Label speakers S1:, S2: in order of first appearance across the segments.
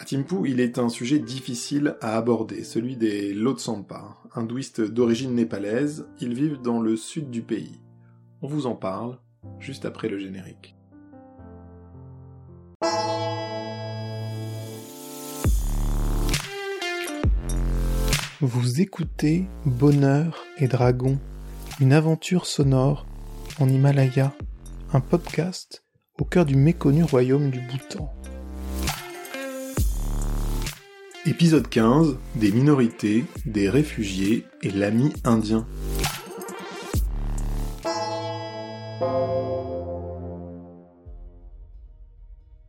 S1: À Thimphu, il est un sujet difficile à aborder, celui des Lotsampa, hindouistes d'origine népalaise. Ils vivent dans le sud du pays. On vous en parle juste après le générique. Vous écoutez Bonheur et Dragon, une aventure sonore en Himalaya, un podcast au cœur du méconnu royaume du Bhoutan. Épisode 15 Des minorités, des réfugiés et l'ami indien.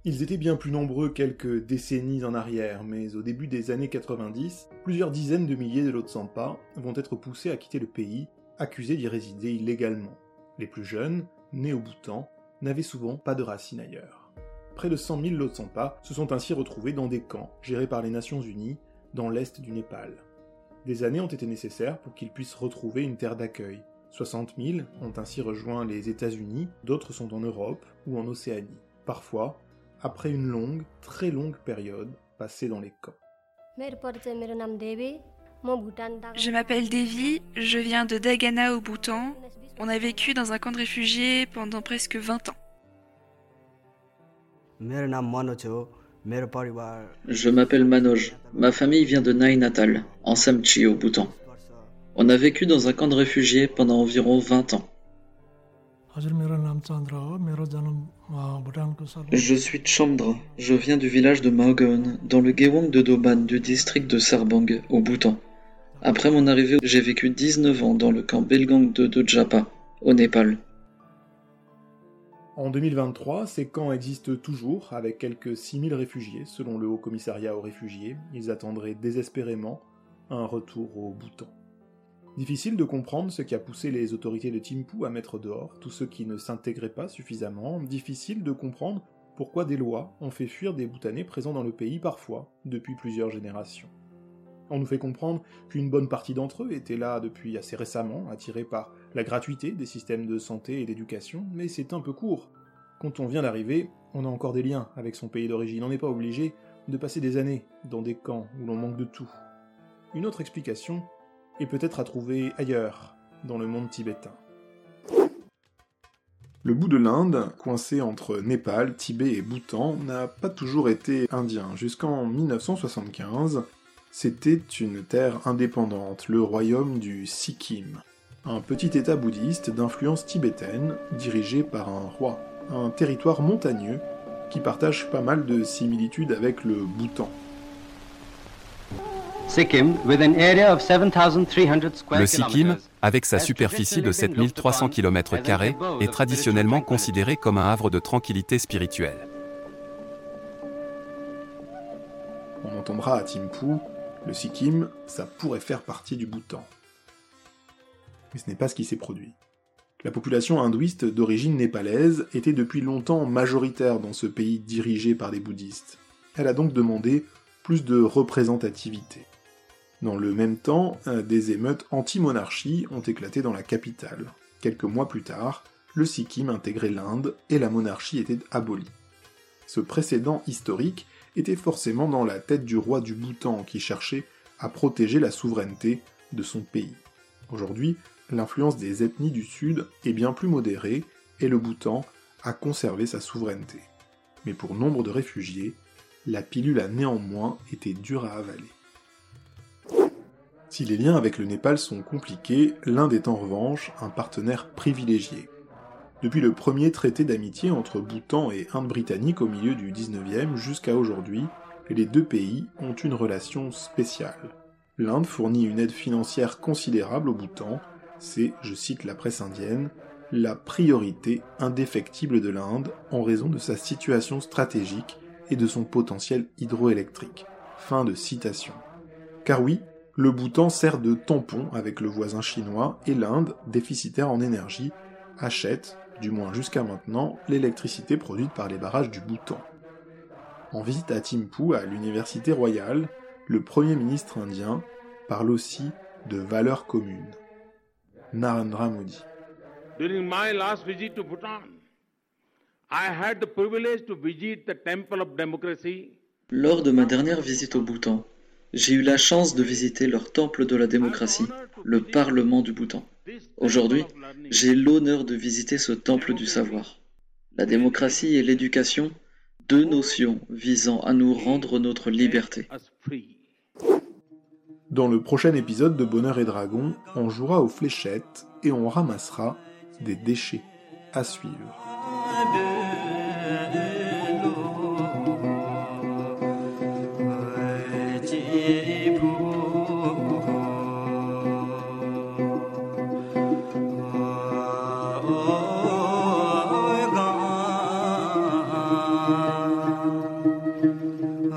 S1: Ils étaient bien plus nombreux quelques décennies en arrière, mais au début des années 90, plusieurs dizaines de milliers de Lotsampa vont être poussés à quitter le pays, accusés d'y résider illégalement. Les plus jeunes, nés au Bhoutan, n'avaient souvent pas de racines ailleurs. Près de 100 000 Lotsampa se sont ainsi retrouvés dans des camps gérés par les Nations Unies dans l'est du Népal. Des années ont été nécessaires pour qu'ils puissent retrouver une terre d'accueil. 60 000 ont ainsi rejoint les États-Unis, d'autres sont en Europe ou en Océanie. Parfois, après une longue, très longue période passée dans les camps.
S2: Je m'appelle Devi, je viens de Dagana au Bhoutan. On a vécu dans un camp de réfugiés pendant presque 20 ans.
S3: Je m'appelle Manoj. Ma famille vient de Nainatal, en Samchi au Bhoutan. On a vécu dans un camp de réfugiés pendant environ 20 ans. Je suis Chandra. Je viens du village de Maogon, dans le Gewang de Doban du district de Sarbang, au Bhoutan. Après mon arrivée, j'ai vécu 19 ans dans le camp Belgang de Dojapa, au Népal.
S1: En 2023, ces camps existent toujours, avec quelques 6000 réfugiés, selon le Haut Commissariat aux réfugiés. Ils attendraient désespérément un retour au Bhoutan. Difficile de comprendre ce qui a poussé les autorités de Thimphu à mettre dehors tous ceux qui ne s'intégraient pas suffisamment, difficile de comprendre pourquoi des lois ont fait fuir des Bhoutanais présents dans le pays parfois, depuis plusieurs générations. On nous fait comprendre qu'une bonne partie d'entre eux étaient là depuis assez récemment, attirés par la gratuité des systèmes de santé et d'éducation, mais c'est un peu court. Quand on vient d'arriver, on a encore des liens avec son pays d'origine, on n'est pas obligé de passer des années dans des camps où l'on manque de tout. Une autre explication et peut-être à trouver ailleurs, dans le monde tibétain. Le bout de l'Inde, coincé entre Népal, Tibet et Bhoutan, n'a pas toujours été indien. Jusqu'en 1975, c'était une terre indépendante, le royaume du Sikkim, un petit état bouddhiste d'influence tibétaine dirigé par un roi, un territoire montagneux qui partage pas mal de similitudes avec le Bhoutan.
S4: Le Sikkim, avec sa superficie de 7300 km, est traditionnellement considéré comme un havre de tranquillité spirituelle.
S1: On entendra à Thimphu, le Sikkim, ça pourrait faire partie du Bhoutan. Mais ce n'est pas ce qui s'est produit. La population hindouiste d'origine népalaise était depuis longtemps majoritaire dans ce pays dirigé par des bouddhistes. Elle a donc demandé plus de représentativité. Dans le même temps, des émeutes anti-monarchie ont éclaté dans la capitale. Quelques mois plus tard, le Sikkim intégrait l'Inde et la monarchie était abolie. Ce précédent historique était forcément dans la tête du roi du Bhoutan qui cherchait à protéger la souveraineté de son pays. Aujourd'hui, l'influence des ethnies du Sud est bien plus modérée et le Bhoutan a conservé sa souveraineté. Mais pour nombre de réfugiés, la pilule a néanmoins été dure à avaler. Si les liens avec le Népal sont compliqués, l'Inde est en revanche un partenaire privilégié. Depuis le premier traité d'amitié entre Bhoutan et Inde britannique au milieu du 19e jusqu'à aujourd'hui, les deux pays ont une relation spéciale. L'Inde fournit une aide financière considérable au Bhoutan, c'est, je cite la presse indienne, la priorité indéfectible de l'Inde en raison de sa situation stratégique et de son potentiel hydroélectrique. Fin de citation. Car oui, le Bhoutan sert de tampon avec le voisin chinois et l'Inde, déficitaire en énergie, achète, du moins jusqu'à maintenant, l'électricité produite par les barrages du Bhoutan. En visite à Thimphu, à l'Université royale, le Premier ministre indien parle aussi de valeurs communes. Narendra Modi.
S5: During my last visit to Bhutan, I had the privilege to visit the Temple of Democracy
S3: Lors de ma dernière visite au Bhoutan, j'ai eu la chance de visiter leur temple de la démocratie, le Parlement du Bhoutan. Aujourd'hui, j'ai l'honneur de visiter ce temple du savoir. La démocratie et l'éducation, deux notions visant à nous rendre notre liberté.
S1: Dans le prochain épisode de Bonheur et Dragon, on jouera aux fléchettes et on ramassera des déchets à suivre.